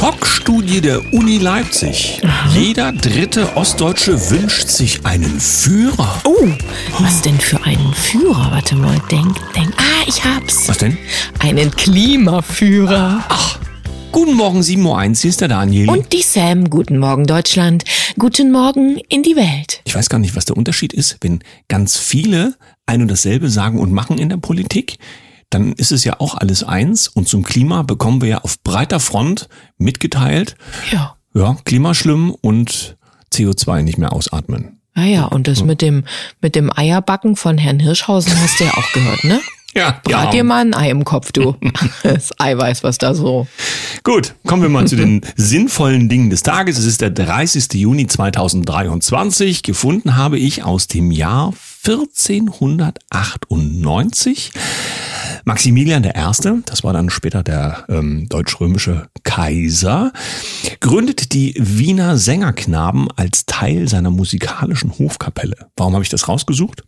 Schockstudie der Uni Leipzig. Jeder dritte Ostdeutsche wünscht sich einen Führer. Oh, was denn für einen Führer? Warte mal, denk, denk. Ah, ich hab's. Was denn? Einen Klimaführer. Ach, guten Morgen 7.01 Uhr, hier ist der Daniel. Und die Sam. Guten Morgen, Deutschland. Guten Morgen in die Welt. ich weiß gar nicht, was der Unterschied ist, wenn ganz viele ein und dasselbe sagen und machen in der Politik. Dann ist es ja auch alles eins und zum Klima bekommen wir ja auf breiter Front mitgeteilt, Ja. ja, Klima schlimm und CO2 nicht mehr ausatmen. Naja, und das mit dem, mit dem Eierbacken von Herrn Hirschhausen hast du ja auch gehört, ne? Ja, Brat dir mal ein Ei im Kopf, du. Das Eiweiß, was da so. Gut, kommen wir mal zu den sinnvollen Dingen des Tages. Es ist der 30. Juni 2023. Gefunden habe ich aus dem Jahr 1498. Maximilian I., das war dann später der ähm, deutsch-römische Kaiser, gründet die Wiener Sängerknaben als Teil seiner musikalischen Hofkapelle. Warum habe ich das rausgesucht?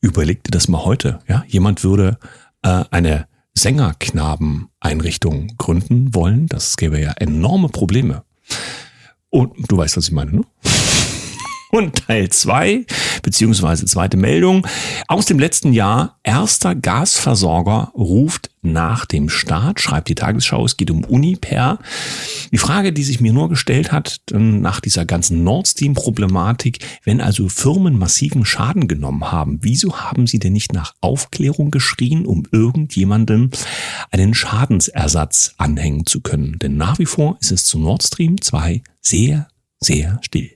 Überleg dir das mal heute. Ja, jemand würde äh, eine Sängerknaben-Einrichtung gründen wollen. Das gäbe ja enorme Probleme. Und du weißt, was ich meine, ne? Und Teil zwei beziehungsweise zweite Meldung aus dem letzten Jahr. Erster Gasversorger ruft nach dem Start, schreibt die Tagesschau. Es geht um Uniper. Die Frage, die sich mir nur gestellt hat, dann nach dieser ganzen Nord Stream-Problematik, wenn also Firmen massiven Schaden genommen haben, wieso haben sie denn nicht nach Aufklärung geschrien, um irgendjemandem einen Schadensersatz anhängen zu können? Denn nach wie vor ist es zu Nord Stream 2 sehr, sehr still.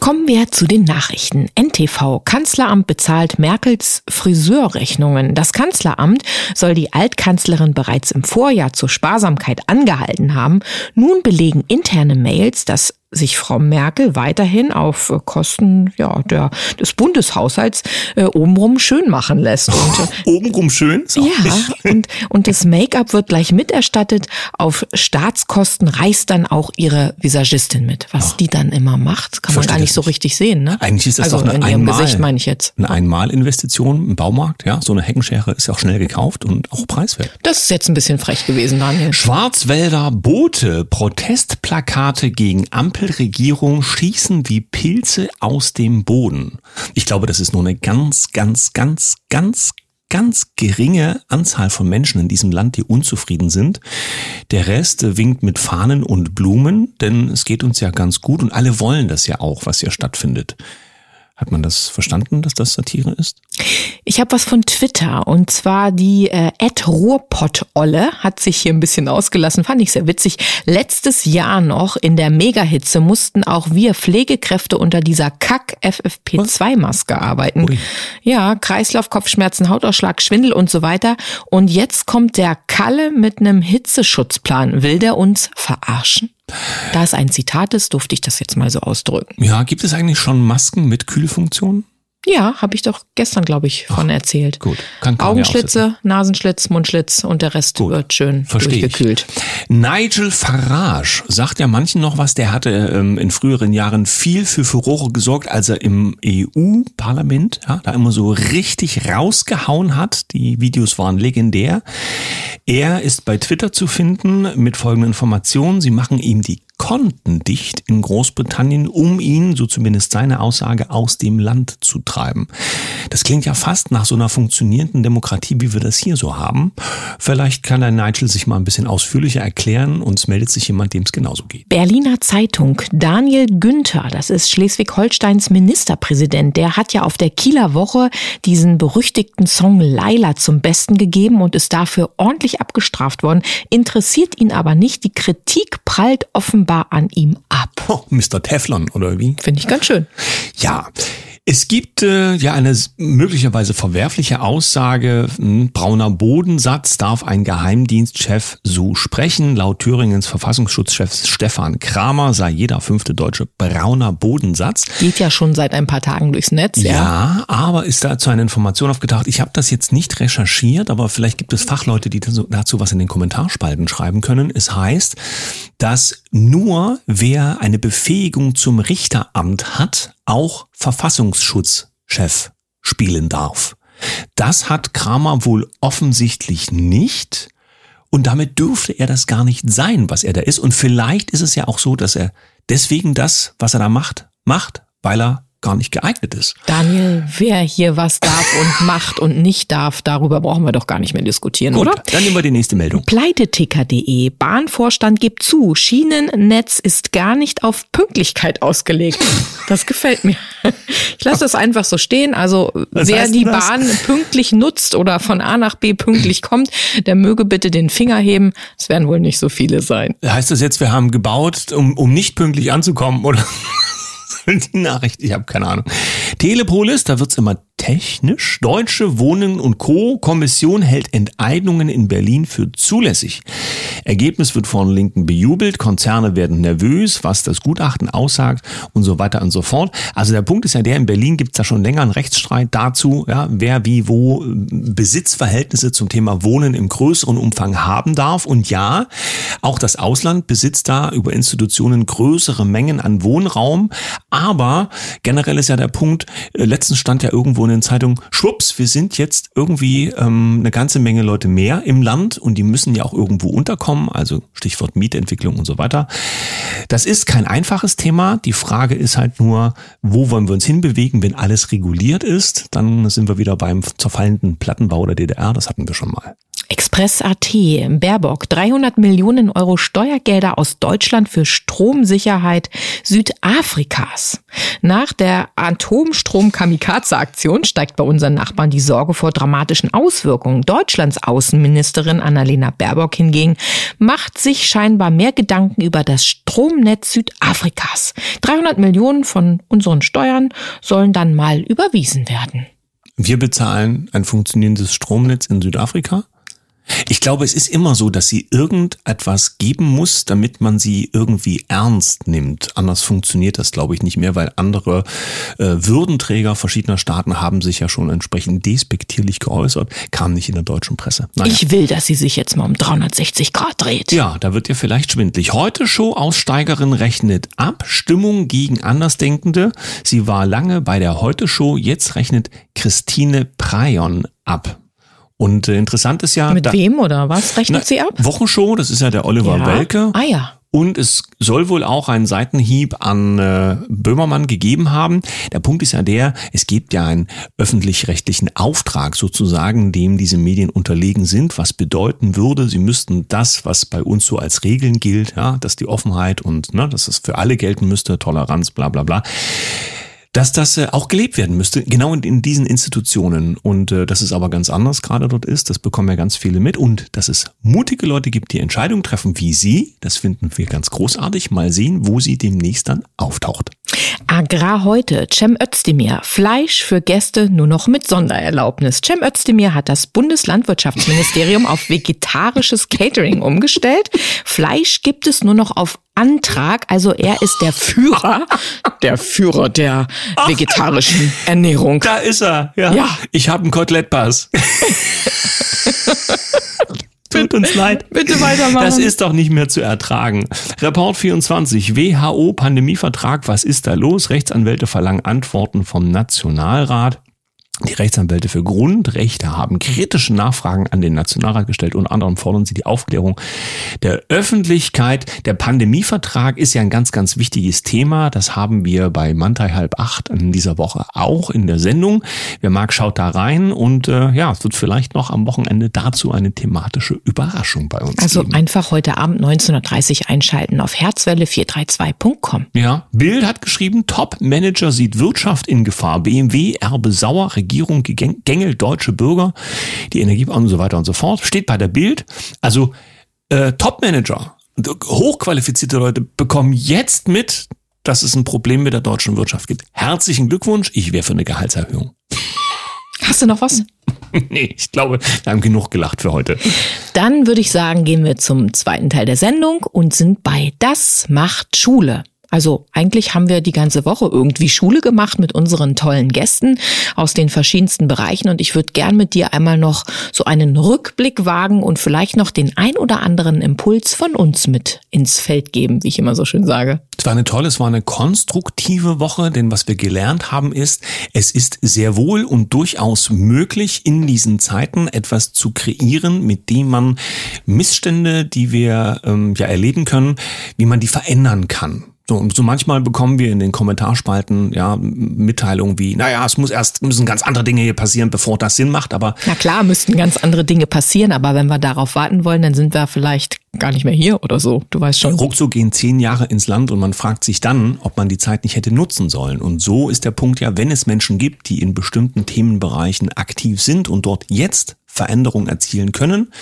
Kommen wir zu den Nachrichten. NTV. Kanzleramt bezahlt Merkels Friseurrechnungen. Das Kanzleramt soll die Altkanzlerin bereits im Vorjahr zur Sparsamkeit angehalten haben. Nun belegen interne Mails, dass sich Frau Merkel weiterhin auf äh, Kosten ja, der, des Bundeshaushalts äh, obenrum schön machen lässt. Und, äh, Obenrum schön? Auch ja, und, und das Make-up wird gleich miterstattet. Auf Staatskosten reist dann auch ihre Visagistin mit. Was die dann immer macht, kann man gar nicht so richtig sehen. Ne? Eigentlich ist das also doch eine in ihrem Einmal- Gesicht meine ich jetzt. Eine Einmalinvestition im Baumarkt, ja. So eine Heckenschere ist ja auch schnell gekauft und auch preiswert. Das ist jetzt ein bisschen frech gewesen, Daniel. Schwarzwälder Boote, Protestplakate gegen Ampelregierung schießen wie Pilze aus dem Boden. Ich glaube, das ist nur eine ganz, ganz, ganz, ganz, ganz geringe Anzahl von Menschen in diesem Land, die unzufrieden sind. Der Rest winkt mit Fahnen und Blumen, denn es geht uns ja ganz gut und alle wollen das ja auch, was hier stattfindet. Hat man das verstanden, dass das Satire ist? Ich habe was von Twitter und zwar die äh, Ruhrpott-Olle hat sich hier ein bisschen ausgelassen, fand ich sehr witzig. Letztes Jahr noch in der Megahitze mussten auch wir Pflegekräfte unter dieser Kack-FFP2-Maske arbeiten. Ui. Ja, Kreislauf, Kopfschmerzen, Hautausschlag, Schwindel und so weiter. Und jetzt kommt der Kalle mit einem Hitzeschutzplan. Will der uns verarschen? Da es ein Zitat ist, durfte ich das jetzt mal so ausdrücken. Ja, gibt es eigentlich schon Masken mit Kühlfunktion? Ja, habe ich doch gestern, glaube ich, von erzählt. Gut, kann. Augenschlitze, Nasenschlitz, Mundschlitz und der Rest Gut, wird schön versteh ich. durchgekühlt. Nigel Farage sagt ja manchen noch was, der hatte ähm, in früheren Jahren viel für Furore gesorgt, als er im EU-Parlament ja, da immer so richtig rausgehauen hat. Die Videos waren legendär. Er ist bei Twitter zu finden mit folgenden Informationen. Sie machen ihm die Konten dicht in Großbritannien, um ihn, so zumindest seine Aussage, aus dem Land zu treiben. Das klingt ja fast nach so einer funktionierenden Demokratie, wie wir das hier so haben. Vielleicht kann der Nigel sich mal ein bisschen ausführlicher erklären und es meldet sich jemand, dem es genauso geht. Berliner Zeitung. Daniel Günther, das ist Schleswig-Holsteins Ministerpräsident, der hat ja auf der Kieler Woche diesen berüchtigten Song Laila zum Besten gegeben und ist dafür ordentlich abgestraft worden. Interessiert ihn aber nicht. Die Kritik prallt offenbar an ihm ab. Oh, Mr. Teflon oder wie? Finde ich ganz schön. Ja, es gibt äh, ja eine möglicherweise verwerfliche Aussage, mh, brauner Bodensatz darf ein Geheimdienstchef so sprechen. Laut Thüringens Verfassungsschutzchef Stefan Kramer sei jeder fünfte Deutsche brauner Bodensatz. Geht ja schon seit ein paar Tagen durchs Netz, ja. Ja, aber ist dazu eine Information aufgetaucht. Ich habe das jetzt nicht recherchiert, aber vielleicht gibt es Fachleute, die dazu was in den Kommentarspalten schreiben können. Es heißt, dass nur wer eine Befähigung zum Richteramt hat, auch Verfassungsschutzchef spielen darf. Das hat Kramer wohl offensichtlich nicht. Und damit dürfte er das gar nicht sein, was er da ist. Und vielleicht ist es ja auch so, dass er deswegen das, was er da macht, macht, weil er gar nicht geeignet ist. Daniel, wer hier was darf und macht und nicht darf, darüber brauchen wir doch gar nicht mehr diskutieren, Gut, oder? Dann nehmen wir die nächste Meldung. Pleiteticker.de. Bahnvorstand gibt zu, Schienennetz ist gar nicht auf Pünktlichkeit ausgelegt. Das gefällt mir. Ich lasse das einfach so stehen. Also Was wer die? Bahn pünktlich nutzt oder von A nach B pünktlich kommt, der möge bitte den Finger heben. Es werden wohl nicht so viele sein. Heißt das jetzt, wir haben gebaut, um, um nicht pünktlich anzukommen, oder? Die Nachricht, ich habe keine Ahnung. Telepolis, da wird's immer technisch. Deutsche Wohnen und Co. Kommission hält Enteignungen in Berlin für zulässig. Ergebnis wird von Linken bejubelt. Konzerne werden nervös, was das Gutachten aussagt und so weiter und so fort. Also der Punkt ist ja der, in Berlin gibt's da schon länger einen Rechtsstreit dazu, ja, wer wie wo äh, Besitzverhältnisse zum Thema Wohnen im größeren Umfang haben darf. Und ja, auch das Ausland besitzt da über Institutionen größere Mengen an Wohnraum. Aber generell ist ja der Punkt, äh, letztens stand ja irgendwo in den Zeitungen, schwupps, wir sind jetzt irgendwie ähm, eine ganze Menge Leute mehr im Land und die müssen ja auch irgendwo unterkommen, also Stichwort Mietentwicklung und so weiter. Das ist kein einfaches Thema. Die Frage ist halt nur, wo wollen wir uns hinbewegen, wenn alles reguliert ist? Dann sind wir wieder beim zerfallenden Plattenbau der DDR, das hatten wir schon mal. Express.at, Baerbock, 300 Millionen Euro Steuergelder aus Deutschland für Stromsicherheit Südafrikas. Nach der Atomstrom-Kamikaze-Aktion steigt bei unseren Nachbarn die Sorge vor dramatischen Auswirkungen. Deutschlands Außenministerin Annalena Baerbock hingegen macht sich scheinbar mehr Gedanken über das Stromnetz Südafrikas. 300 Millionen von unseren Steuern sollen dann mal überwiesen werden. Wir bezahlen ein funktionierendes Stromnetz in Südafrika. Ich glaube, es ist immer so, dass sie irgendetwas geben muss, damit man sie irgendwie ernst nimmt. Anders funktioniert das, glaube ich, nicht mehr, weil andere äh, Würdenträger verschiedener Staaten haben sich ja schon entsprechend despektierlich geäußert, kam nicht in der deutschen Presse. Naja. Ich will, dass sie sich jetzt mal um 360 Grad dreht. Ja, da wird ihr vielleicht schwindlig. Heute Show-Aussteigerin rechnet ab. Stimmung gegen Andersdenkende. Sie war lange bei der Heute-Show. Jetzt rechnet Christine Prayon ab. Und äh, interessant ist ja... Mit da- wem oder was rechnet Na, sie ab? Wochenshow, das ist ja der Oliver Ja. Welke. Ah ja. Und es soll wohl auch einen Seitenhieb an äh, Böhmermann gegeben haben. Der Punkt ist ja der, es gibt ja einen öffentlich-rechtlichen Auftrag sozusagen, dem diese Medien unterlegen sind, was bedeuten würde, sie müssten das, was bei uns so als Regeln gilt, ja, dass die Offenheit und ne, dass es für alle gelten müsste, Toleranz, bla bla bla, dass das äh, auch gelebt werden müsste, genau in, in diesen Institutionen. Und äh, dass es aber ganz anders gerade dort ist, das bekommen ja ganz viele mit. Und dass es mutige Leute gibt, die Entscheidungen treffen, wie sie, das finden wir ganz großartig. Mal sehen, wo sie demnächst dann auftaucht. Agrar heute, Cem Özdemir. Fleisch für Gäste nur noch mit Sondererlaubnis. Cem Özdemir hat das Bundeslandwirtschaftsministerium auf vegetarisches Catering umgestellt. Fleisch gibt es nur noch auf Antrag. Also er ist der Führer, der Führer der vegetarischen Ernährung. Da ist er. Ja. Ja. Ich habe einen Kotelettpass. Tut uns leid. Bitte weitermachen. Das ist doch nicht mehr zu ertragen. Report 24, WHO Pandemievertrag, was ist da los? Rechtsanwälte verlangen Antworten vom Nationalrat. Die Rechtsanwälte für Grundrechte haben kritische Nachfragen an den Nationalrat gestellt. Unter anderem fordern sie die Aufklärung der Öffentlichkeit. Der Pandemievertrag ist ja ein ganz, ganz wichtiges Thema. Das haben wir bei Mantai halb acht in dieser Woche auch in der Sendung. Wer mag, schaut da rein und äh, ja, es wird vielleicht noch am Wochenende dazu eine thematische Überraschung bei uns Also geben. einfach heute Abend 19.30 Uhr einschalten auf herzwelle432.com. Ja, Bild hat geschrieben, Top-Manager sieht Wirtschaft in Gefahr. BMW, Erbe sauer, Regierung gängelt deutsche Bürger, die Energie und so weiter und so fort. Steht bei der Bild. Also äh, Top-Manager, hochqualifizierte Leute bekommen jetzt mit, dass es ein Problem mit der deutschen Wirtschaft gibt. Herzlichen Glückwunsch, ich wäre für eine Gehaltserhöhung. Hast du noch was? nee, ich glaube, wir haben genug gelacht für heute. Dann würde ich sagen, gehen wir zum zweiten Teil der Sendung und sind bei Das macht Schule. Also eigentlich haben wir die ganze Woche irgendwie Schule gemacht mit unseren tollen Gästen aus den verschiedensten Bereichen und ich würde gern mit dir einmal noch so einen Rückblick wagen und vielleicht noch den ein oder anderen Impuls von uns mit ins Feld geben, wie ich immer so schön sage. Es war eine tolle, es war eine konstruktive Woche, denn was wir gelernt haben ist, es ist sehr wohl und durchaus möglich, in diesen Zeiten etwas zu kreieren, mit dem man Missstände, die wir ähm, ja erleben können, wie man die verändern kann. So, und so manchmal bekommen wir in den Kommentarspalten ja Mitteilungen wie, naja, es muss erst, müssen ganz andere Dinge hier passieren, bevor das Sinn macht, aber. Na klar, müssten ganz andere Dinge passieren, aber wenn wir darauf warten wollen, dann sind wir vielleicht gar nicht mehr hier oder so. Du weißt schon. Ruckzuck gehen zehn Jahre ins Land und man fragt sich dann, ob man die Zeit nicht hätte nutzen sollen. Und so ist der Punkt ja, wenn es Menschen gibt, die in bestimmten Themenbereichen aktiv sind und dort jetzt Veränderungen erzielen können,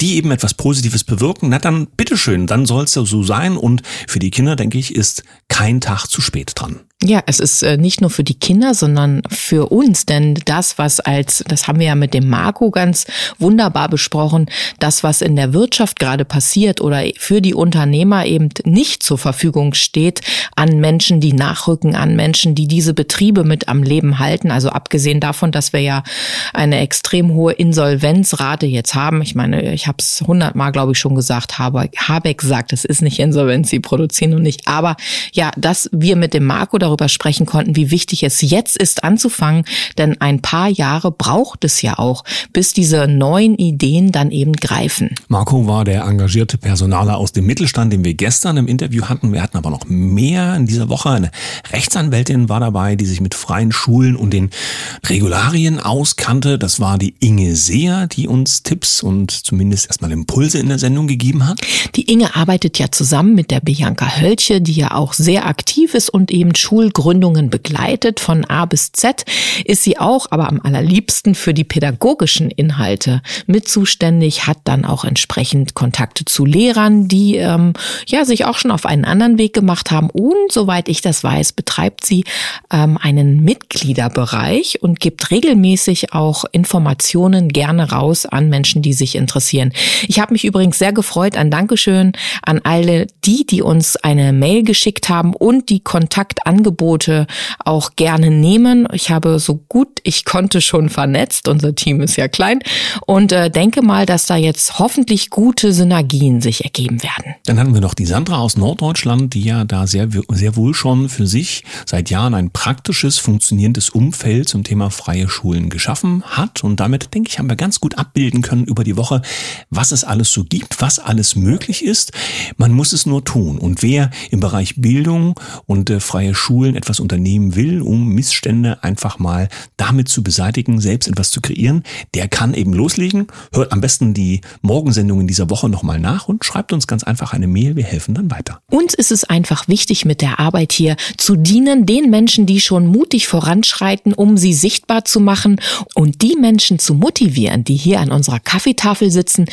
die eben etwas Positives bewirken, na dann bitteschön, dann soll es ja so sein. Und für die Kinder, denke ich, ist kein Tag zu spät dran. Ja, es ist äh, nicht nur für die Kinder, sondern für uns, denn das, was als, das haben wir ja mit dem Marco ganz wunderbar besprochen, das, was in der Wirtschaft gerade passiert oder für die Unternehmer eben nicht zur Verfügung steht an Menschen, die nachrücken, an Menschen, die diese Betriebe mit am Leben halten. Also abgesehen davon, dass wir ja eine extrem hohe Insolvenzrate jetzt haben. Ich meine, ich habe es hundertmal, glaube ich, schon gesagt, Habeck, sagt, es ist nicht Insolvenz, sie produzieren und nicht. Aber ja, dass wir mit dem Marco darüber sprechen konnten, wie wichtig es jetzt ist anzufangen, denn ein paar Jahre braucht es ja auch, bis diese neuen Ideen dann eben greifen. Marco war der engagierte Personaler aus dem Mittelstand, den wir gestern im Interview hatten. Wir hatten aber noch mehr in dieser Woche. Eine Rechtsanwältin war dabei, die sich mit freien Schulen und den Regularien auskannte. Das war die Inge Seer, die uns Tipps und zumindest erstmal Impulse in der Sendung gegeben hat. Die Inge arbeitet ja zusammen mit der Bianca Hölche, die ja auch sehr aktiv ist und eben Schulen Schulgründungen begleitet. Von A bis Z ist sie auch, aber am allerliebsten für die pädagogischen Inhalte mit zuständig, hat dann auch entsprechend Kontakte zu Lehrern, die ähm, ja sich auch schon auf einen anderen Weg gemacht haben. Und soweit ich das weiß, betreibt sie ähm, einen Mitgliederbereich und gibt regelmäßig auch Informationen gerne raus an Menschen, die sich interessieren. Ich habe mich übrigens sehr gefreut, ein Dankeschön an alle die, die uns eine Mail geschickt haben und die Kontaktangebote Angebote auch gerne nehmen. Ich habe so gut ich konnte schon vernetzt. Unser Team ist ja klein und äh, denke mal, dass da jetzt hoffentlich gute Synergien sich ergeben werden. Dann hatten wir noch die Sandra aus Norddeutschland, die ja da sehr, sehr wohl schon für sich seit Jahren ein praktisches, funktionierendes Umfeld zum Thema freie Schulen geschaffen hat. Und damit, denke ich, haben wir ganz gut abbilden können über die Woche, was es alles so gibt, was alles möglich ist. Man muss es nur tun. Und wer im Bereich Bildung und äh, freie Schulen Schulen etwas unternehmen will, um Missstände einfach mal damit zu beseitigen, selbst etwas zu kreieren, der kann eben loslegen. Hört am besten die Morgensendung in dieser Woche nochmal nach und schreibt uns ganz einfach eine Mail. Wir helfen dann weiter. Uns ist es einfach wichtig, mit der Arbeit hier zu dienen, den Menschen, die schon mutig voranschreiten, um sie sichtbar zu machen und die Menschen zu motivieren, die hier an unserer Kaffeetafel sitzen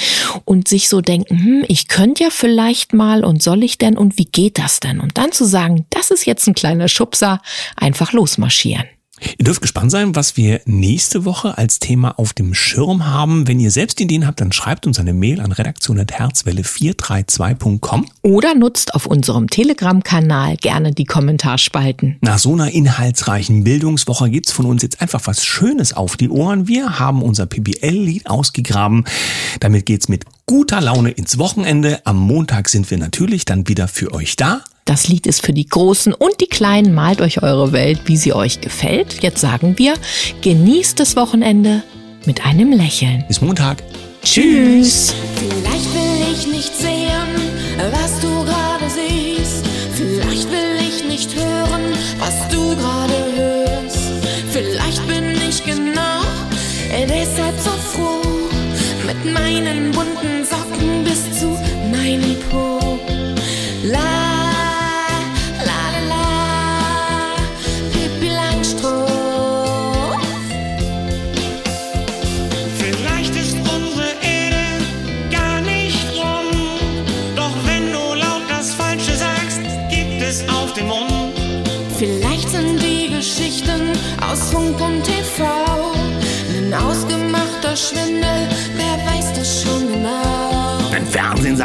und sich so denken, hm, ich könnte ja vielleicht mal und soll ich denn und wie geht das denn? Und dann zu sagen, das ist jetzt ein kleiner Schubser einfach losmarschieren. Ihr dürft gespannt sein, was wir nächste Woche als Thema auf dem Schirm haben. Wenn ihr selbst Ideen habt, dann schreibt uns eine Mail an redaktion.herzwelle432.com. Oder nutzt auf unserem Telegram-Kanal gerne die Kommentarspalten. Nach so einer inhaltsreichen Bildungswoche gibt's von uns jetzt einfach was Schönes auf die Ohren. Wir haben unser PBL-Lied ausgegraben. Damit geht's mit guter Laune ins Wochenende. Am Montag sind wir natürlich dann wieder für euch da. Das Lied ist für die Großen und die Kleinen. Malt euch eure Welt, wie sie euch gefällt. Jetzt sagen wir, genießt das Wochenende mit einem Lächeln. Bis Montag. Tschüss. Vielleicht will ich nicht sehen, was du gerade siehst. Vielleicht will ich nicht hören, was du gerade hörst. Vielleicht bin ich genau deshalb so froh. Mit meinen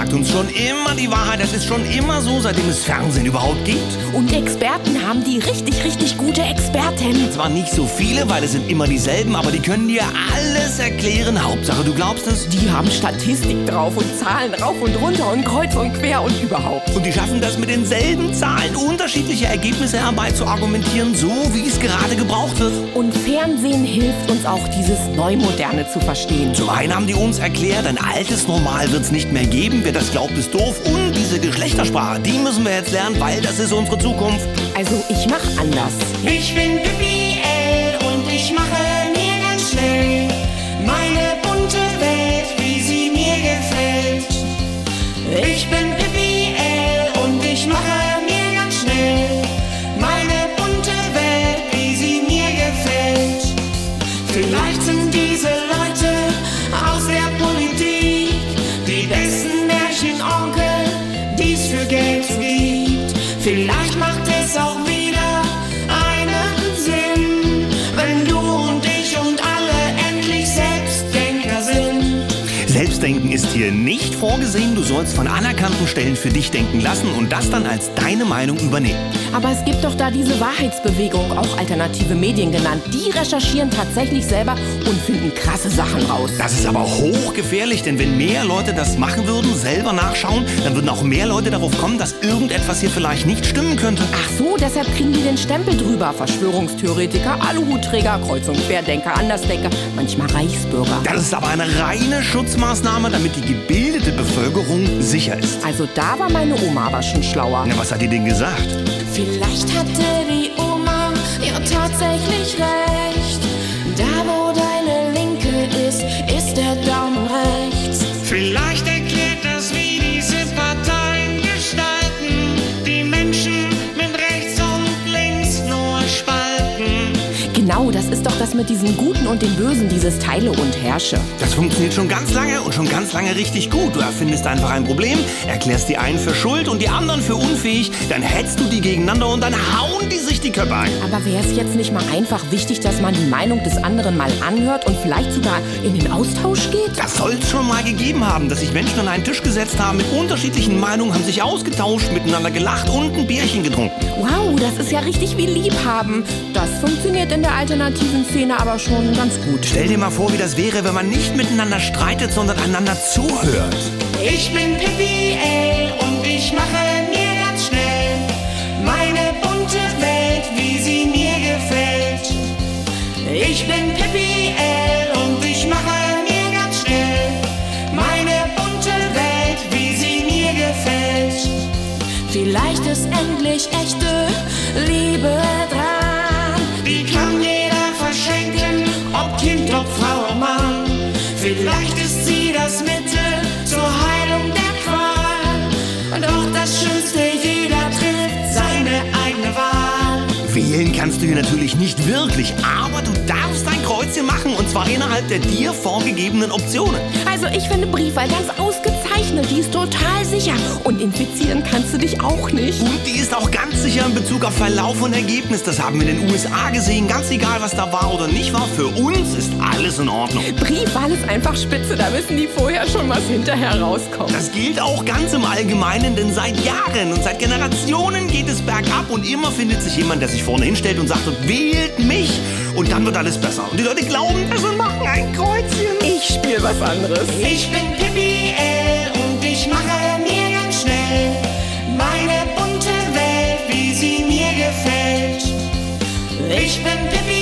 sagt uns schon immer die Wahrheit. Das ist schon immer so, seitdem es Fernsehen überhaupt gibt. Und Experten haben die richtig, richtig gute Experten. Zwar nicht so viele, weil es sind immer dieselben, aber die können dir alles erklären. Hauptsache, du glaubst es. Die haben Statistik drauf und Zahlen rauf und runter und kreuz und quer und überhaupt. Und die schaffen das mit denselben Zahlen, unterschiedliche Ergebnisse herbei zu argumentieren, so wie es gerade gebraucht wird. Und Fernsehen hilft uns auch, dieses Neumoderne zu verstehen. Zum einen haben die uns erklärt, ein altes Normal wird es nicht mehr geben. Wer das glaubt, ist doof. Und diese Geschlechtersprache, die müssen wir jetzt lernen, weil das ist unsere Zukunft. Also ich mach anders. Ich bin Pippi L und ich mache mir ganz schnell meine bunte Welt, wie sie mir gefällt. Ich bin sollst von anerkannten Stellen für dich denken lassen und das dann als deine Meinung übernehmen. Aber es gibt doch da diese Wahrheitsbewegung, auch alternative Medien genannt. Die recherchieren tatsächlich selber und finden krasse Sachen raus. Das ist aber hochgefährlich, denn wenn mehr Leute das machen würden, selber nachschauen, dann würden auch mehr Leute darauf kommen, dass irgendetwas hier vielleicht nicht stimmen könnte. Ach so, deshalb kriegen die den Stempel drüber. Verschwörungstheoretiker, Aluhutträger, Kreuz- und Querdenker, Andersdenker, manchmal Reichsbürger. Das ist aber eine reine Schutzmaßnahme, damit die gebildete Bevölkerung sicher ist. Also da war meine Oma aber schon schlauer. Na, was hat die denn gesagt? Vielleicht hatte die Oma ja tatsächlich recht. Da wo deine das mit diesem Guten und dem Bösen, dieses Teile und Herrsche. Das funktioniert schon ganz lange und schon ganz lange richtig gut. Du erfindest einfach ein Problem, erklärst die einen für schuld und die anderen für unfähig, dann hetzt du die gegeneinander und dann hauen die sich die Köpfe ein. Aber wäre es jetzt nicht mal einfach wichtig, dass man die Meinung des anderen mal anhört und vielleicht sogar in den Austausch geht? Das soll es schon mal gegeben haben, dass sich Menschen an einen Tisch gesetzt haben mit unterschiedlichen Meinungen, haben sich ausgetauscht, miteinander gelacht und ein Bierchen getrunken. Wow, das ist ja richtig wie Liebhaben. Das funktioniert in der alternativen Szene aber schon ganz gut. Stell dir mal vor, wie das wäre, wenn man nicht miteinander streitet, sondern einander zuhört. Ich bin Pippi L und ich mache mir ganz schnell meine bunte Welt, wie sie mir gefällt. Ich bin Pippi kannst du hier natürlich nicht wirklich, aber du darfst Kreuzchen machen und zwar innerhalb der dir vorgegebenen Optionen. Also ich finde Briefwahl ganz ausgezeichnet. Die ist total sicher. Und infizieren kannst du dich auch nicht. Und die ist auch ganz sicher in Bezug auf Verlauf und Ergebnis. Das haben wir in den USA gesehen. Ganz egal, was da war oder nicht war, für uns ist alles in Ordnung. Briefwahl ist einfach spitze. Da wissen die vorher schon, was hinterher rauskommt. Das gilt auch ganz im Allgemeinen, denn seit Jahren und seit Generationen geht es bergab und immer findet sich jemand, der sich vorne hinstellt und sagt, wählt mich und dann wird alles besser. Und die Leute glauben das und machen ein Kreuzchen. Ich spiele was anderes. Ich bin Pippi L und ich mache mir ganz schnell meine bunte Welt, wie sie mir gefällt. Ich bin Pippi